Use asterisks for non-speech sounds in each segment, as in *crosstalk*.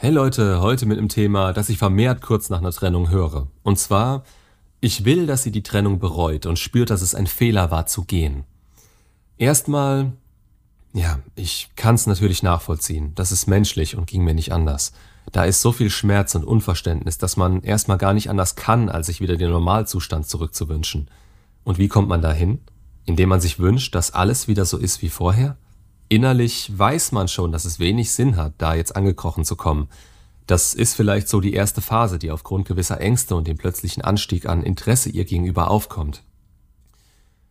Hey Leute, heute mit einem Thema, das ich vermehrt kurz nach einer Trennung höre. Und zwar, ich will, dass sie die Trennung bereut und spürt, dass es ein Fehler war zu gehen. Erstmal, ja, ich kann es natürlich nachvollziehen. Das ist menschlich und ging mir nicht anders. Da ist so viel Schmerz und Unverständnis, dass man erstmal gar nicht anders kann, als sich wieder den Normalzustand zurückzuwünschen. Und wie kommt man dahin? Indem man sich wünscht, dass alles wieder so ist wie vorher? Innerlich weiß man schon, dass es wenig Sinn hat, da jetzt angekrochen zu kommen. Das ist vielleicht so die erste Phase, die aufgrund gewisser Ängste und dem plötzlichen Anstieg an Interesse ihr gegenüber aufkommt.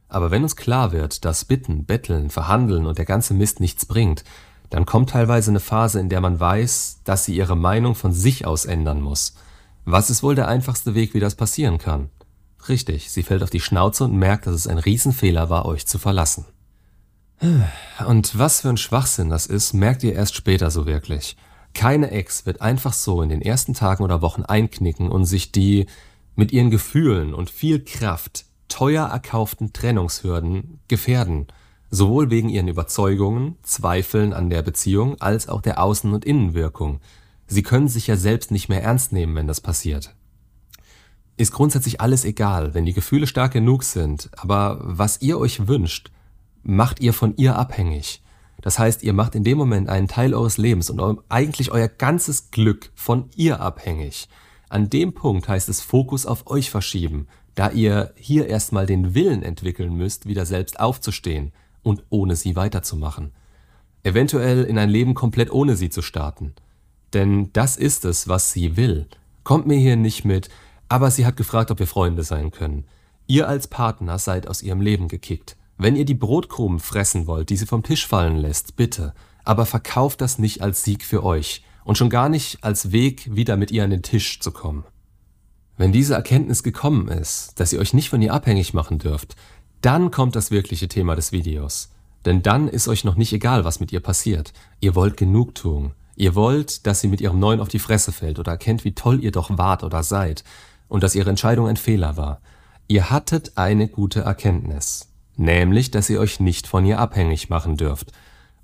Aber wenn uns klar wird, dass Bitten, Betteln, Verhandeln und der ganze Mist nichts bringt, dann kommt teilweise eine Phase, in der man weiß, dass sie ihre Meinung von sich aus ändern muss. Was ist wohl der einfachste Weg, wie das passieren kann? Richtig, sie fällt auf die Schnauze und merkt, dass es ein Riesenfehler war, euch zu verlassen. Und was für ein Schwachsinn das ist, merkt ihr erst später so wirklich. Keine Ex wird einfach so in den ersten Tagen oder Wochen einknicken und sich die mit ihren Gefühlen und viel Kraft teuer erkauften Trennungshürden gefährden, sowohl wegen ihren Überzeugungen, Zweifeln an der Beziehung als auch der Außen- und Innenwirkung. Sie können sich ja selbst nicht mehr ernst nehmen, wenn das passiert. Ist grundsätzlich alles egal, wenn die Gefühle stark genug sind, aber was ihr euch wünscht, macht ihr von ihr abhängig. Das heißt, ihr macht in dem Moment einen Teil eures Lebens und eigentlich euer ganzes Glück von ihr abhängig. An dem Punkt heißt es Fokus auf euch verschieben, da ihr hier erstmal den Willen entwickeln müsst, wieder selbst aufzustehen und ohne sie weiterzumachen. Eventuell in ein Leben komplett ohne sie zu starten. Denn das ist es, was sie will. Kommt mir hier nicht mit, aber sie hat gefragt, ob wir Freunde sein können. Ihr als Partner seid aus ihrem Leben gekickt. Wenn ihr die Brotkrumen fressen wollt, die sie vom Tisch fallen lässt, bitte, aber verkauft das nicht als Sieg für euch und schon gar nicht als Weg, wieder mit ihr an den Tisch zu kommen. Wenn diese Erkenntnis gekommen ist, dass ihr euch nicht von ihr abhängig machen dürft, dann kommt das wirkliche Thema des Videos. Denn dann ist euch noch nicht egal, was mit ihr passiert. Ihr wollt Genugtuung. Ihr wollt, dass sie mit ihrem Neuen auf die Fresse fällt oder erkennt, wie toll ihr doch wart oder seid und dass ihre Entscheidung ein Fehler war. Ihr hattet eine gute Erkenntnis nämlich dass ihr euch nicht von ihr abhängig machen dürft,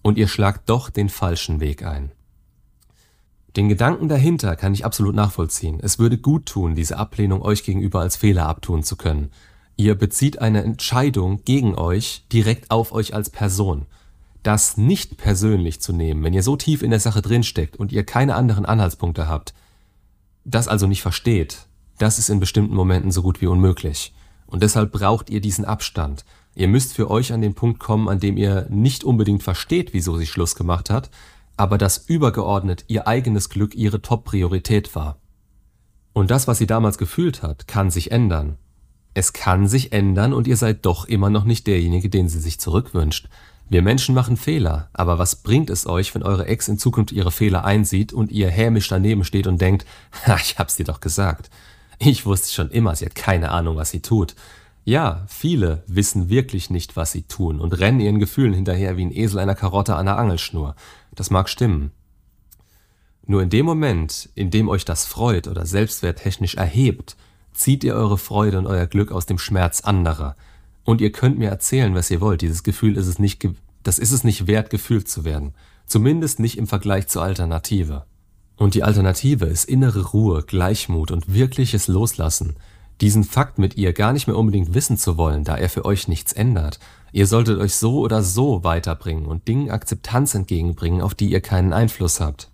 und ihr schlagt doch den falschen Weg ein. Den Gedanken dahinter kann ich absolut nachvollziehen. Es würde gut tun, diese Ablehnung euch gegenüber als Fehler abtun zu können. Ihr bezieht eine Entscheidung gegen euch direkt auf euch als Person. Das nicht persönlich zu nehmen, wenn ihr so tief in der Sache drinsteckt und ihr keine anderen Anhaltspunkte habt, das also nicht versteht, das ist in bestimmten Momenten so gut wie unmöglich. Und deshalb braucht ihr diesen Abstand. Ihr müsst für euch an den Punkt kommen, an dem ihr nicht unbedingt versteht, wieso sie Schluss gemacht hat, aber dass übergeordnet ihr eigenes Glück ihre Top-Priorität war. Und das, was sie damals gefühlt hat, kann sich ändern. Es kann sich ändern und ihr seid doch immer noch nicht derjenige, den sie sich zurückwünscht. Wir Menschen machen Fehler, aber was bringt es euch, wenn eure Ex in Zukunft ihre Fehler einsieht und ihr hämisch daneben steht und denkt, *laughs* ha, ich hab's dir doch gesagt. Ich wusste schon immer, sie hat keine Ahnung, was sie tut. Ja, viele wissen wirklich nicht, was sie tun und rennen ihren Gefühlen hinterher wie ein Esel einer Karotte an der Angelschnur. Das mag stimmen. Nur in dem Moment, in dem euch das freut oder selbstwerttechnisch erhebt, zieht ihr eure Freude und euer Glück aus dem Schmerz anderer. Und ihr könnt mir erzählen, was ihr wollt. Dieses Gefühl ist es nicht, das ist es nicht wert, gefühlt zu werden. Zumindest nicht im Vergleich zur Alternative. Und die Alternative ist innere Ruhe, Gleichmut und wirkliches Loslassen – diesen Fakt mit ihr gar nicht mehr unbedingt wissen zu wollen, da er für euch nichts ändert. Ihr solltet euch so oder so weiterbringen und Dingen Akzeptanz entgegenbringen, auf die ihr keinen Einfluss habt.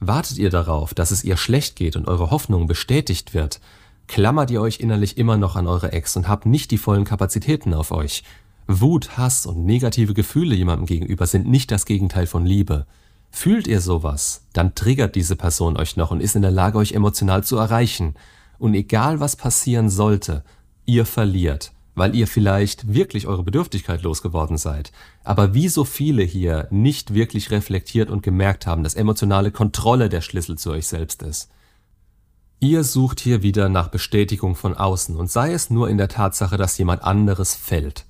Wartet ihr darauf, dass es ihr schlecht geht und eure Hoffnung bestätigt wird, klammert ihr euch innerlich immer noch an eure Ex und habt nicht die vollen Kapazitäten auf euch. Wut, Hass und negative Gefühle jemandem gegenüber sind nicht das Gegenteil von Liebe. Fühlt ihr sowas, dann triggert diese Person euch noch und ist in der Lage, euch emotional zu erreichen – und egal was passieren sollte, ihr verliert, weil ihr vielleicht wirklich eure Bedürftigkeit losgeworden seid, aber wie so viele hier nicht wirklich reflektiert und gemerkt haben, dass emotionale Kontrolle der Schlüssel zu euch selbst ist. Ihr sucht hier wieder nach Bestätigung von außen und sei es nur in der Tatsache, dass jemand anderes fällt.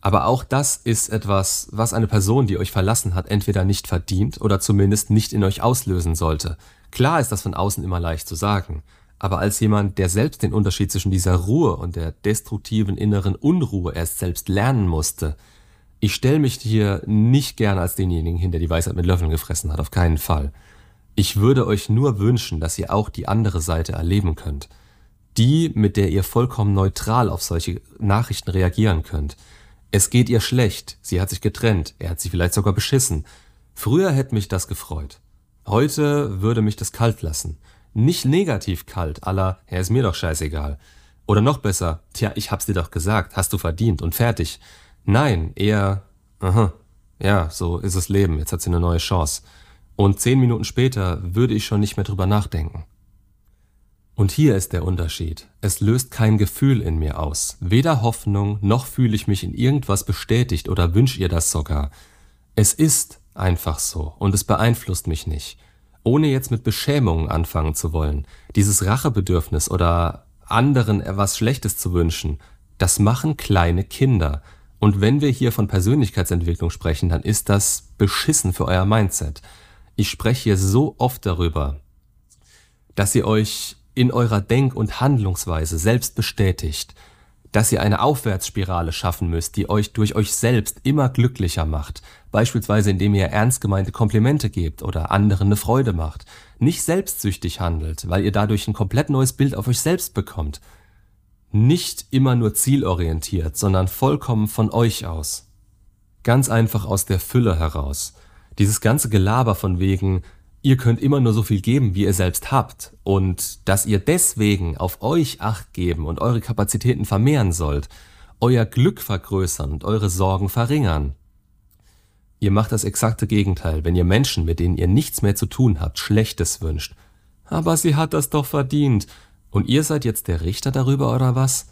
Aber auch das ist etwas, was eine Person, die euch verlassen hat, entweder nicht verdient oder zumindest nicht in euch auslösen sollte. Klar ist das von außen immer leicht zu sagen, aber als jemand, der selbst den Unterschied zwischen dieser Ruhe und der destruktiven inneren Unruhe erst selbst lernen musste, ich stelle mich hier nicht gern als denjenigen hin, der die Weisheit mit Löffeln gefressen hat, auf keinen Fall. Ich würde euch nur wünschen, dass ihr auch die andere Seite erleben könnt. Die, mit der ihr vollkommen neutral auf solche Nachrichten reagieren könnt. Es geht ihr schlecht, sie hat sich getrennt, er hat sie vielleicht sogar beschissen. Früher hätte mich das gefreut. Heute würde mich das kalt lassen. Nicht negativ kalt, aller, er ist mir doch scheißegal. Oder noch besser, tja, ich hab's dir doch gesagt, hast du verdient und fertig. Nein, eher, aha, ja, so ist das Leben, jetzt hat sie eine neue Chance. Und zehn Minuten später würde ich schon nicht mehr drüber nachdenken. Und hier ist der Unterschied. Es löst kein Gefühl in mir aus. Weder Hoffnung, noch fühle ich mich in irgendwas bestätigt oder wünsche ihr das sogar. Es ist einfach so und es beeinflusst mich nicht. Ohne jetzt mit Beschämungen anfangen zu wollen. Dieses Rachebedürfnis oder anderen etwas Schlechtes zu wünschen, das machen kleine Kinder. Und wenn wir hier von Persönlichkeitsentwicklung sprechen, dann ist das beschissen für euer Mindset. Ich spreche hier so oft darüber, dass ihr euch in eurer Denk- und Handlungsweise selbst bestätigt, dass ihr eine Aufwärtsspirale schaffen müsst, die euch durch euch selbst immer glücklicher macht, beispielsweise indem ihr ernst gemeinte Komplimente gebt oder anderen eine Freude macht, nicht selbstsüchtig handelt, weil ihr dadurch ein komplett neues Bild auf euch selbst bekommt, nicht immer nur zielorientiert, sondern vollkommen von euch aus. Ganz einfach aus der Fülle heraus. Dieses ganze Gelaber von wegen, ihr könnt immer nur so viel geben, wie ihr selbst habt, und dass ihr deswegen auf euch acht geben und eure Kapazitäten vermehren sollt, euer Glück vergrößern und eure Sorgen verringern. Ihr macht das exakte Gegenteil, wenn ihr Menschen, mit denen ihr nichts mehr zu tun habt, Schlechtes wünscht. Aber sie hat das doch verdient, und ihr seid jetzt der Richter darüber oder was?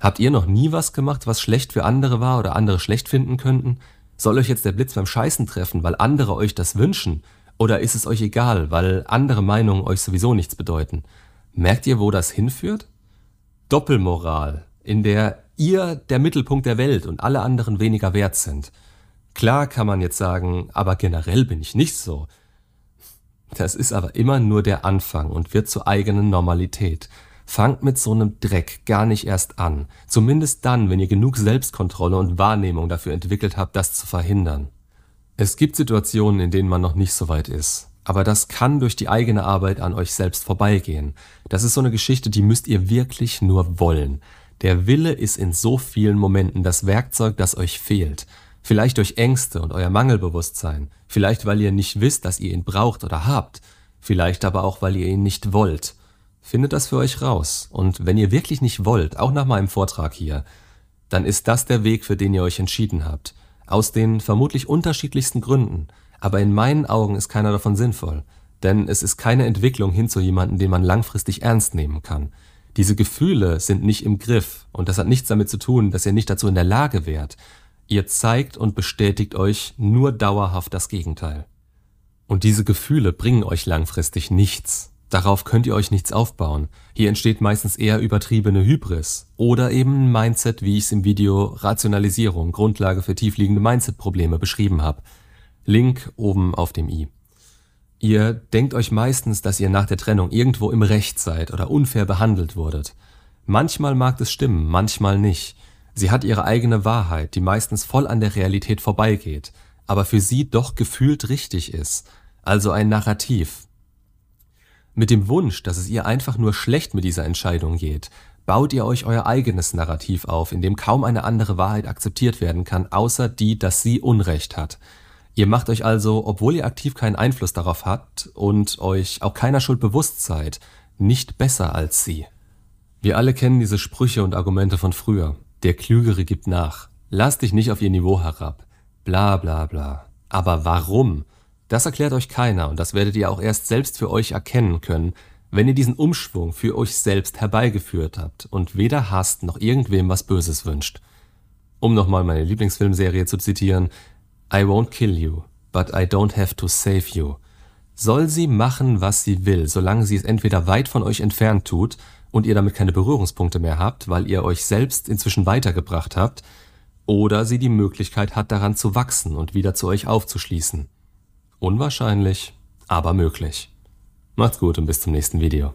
Habt ihr noch nie was gemacht, was schlecht für andere war oder andere schlecht finden könnten? Soll euch jetzt der Blitz beim Scheißen treffen, weil andere euch das wünschen? Oder ist es euch egal, weil andere Meinungen euch sowieso nichts bedeuten? Merkt ihr, wo das hinführt? Doppelmoral, in der ihr der Mittelpunkt der Welt und alle anderen weniger wert sind. Klar kann man jetzt sagen, aber generell bin ich nicht so. Das ist aber immer nur der Anfang und wird zur eigenen Normalität. Fangt mit so einem Dreck gar nicht erst an. Zumindest dann, wenn ihr genug Selbstkontrolle und Wahrnehmung dafür entwickelt habt, das zu verhindern. Es gibt Situationen, in denen man noch nicht so weit ist. Aber das kann durch die eigene Arbeit an euch selbst vorbeigehen. Das ist so eine Geschichte, die müsst ihr wirklich nur wollen. Der Wille ist in so vielen Momenten das Werkzeug, das euch fehlt. Vielleicht durch Ängste und euer Mangelbewusstsein, vielleicht weil ihr nicht wisst, dass ihr ihn braucht oder habt, vielleicht aber auch, weil ihr ihn nicht wollt. Findet das für euch raus. Und wenn ihr wirklich nicht wollt, auch nach meinem Vortrag hier, dann ist das der Weg, für den ihr euch entschieden habt. Aus den vermutlich unterschiedlichsten Gründen. Aber in meinen Augen ist keiner davon sinnvoll. Denn es ist keine Entwicklung hin zu jemandem, den man langfristig ernst nehmen kann. Diese Gefühle sind nicht im Griff und das hat nichts damit zu tun, dass ihr nicht dazu in der Lage wärt, Ihr zeigt und bestätigt euch nur dauerhaft das Gegenteil. Und diese Gefühle bringen euch langfristig nichts. Darauf könnt ihr euch nichts aufbauen. Hier entsteht meistens eher übertriebene Hybris oder eben ein Mindset, wie ich es im Video Rationalisierung, Grundlage für tiefliegende Mindset-Probleme beschrieben habe. Link oben auf dem i. Ihr denkt euch meistens, dass ihr nach der Trennung irgendwo im Recht seid oder unfair behandelt wurdet. Manchmal mag es stimmen, manchmal nicht. Sie hat ihre eigene Wahrheit, die meistens voll an der Realität vorbeigeht, aber für sie doch gefühlt richtig ist, also ein Narrativ. Mit dem Wunsch, dass es ihr einfach nur schlecht mit dieser Entscheidung geht, baut ihr euch euer eigenes Narrativ auf, in dem kaum eine andere Wahrheit akzeptiert werden kann, außer die, dass sie Unrecht hat. Ihr macht euch also, obwohl ihr aktiv keinen Einfluss darauf habt und euch auch keiner Schuld bewusst seid, nicht besser als sie. Wir alle kennen diese Sprüche und Argumente von früher. Der Klügere gibt nach. Lass dich nicht auf ihr Niveau herab. Bla bla bla. Aber warum? Das erklärt euch keiner und das werdet ihr auch erst selbst für euch erkennen können, wenn ihr diesen Umschwung für euch selbst herbeigeführt habt und weder hasst noch irgendwem was Böses wünscht. Um nochmal meine Lieblingsfilmserie zu zitieren, I won't kill you, but I don't have to save you. Soll sie machen, was sie will, solange sie es entweder weit von euch entfernt tut und ihr damit keine Berührungspunkte mehr habt, weil ihr euch selbst inzwischen weitergebracht habt, oder sie die Möglichkeit hat, daran zu wachsen und wieder zu euch aufzuschließen. Unwahrscheinlich, aber möglich. Macht's gut und bis zum nächsten Video.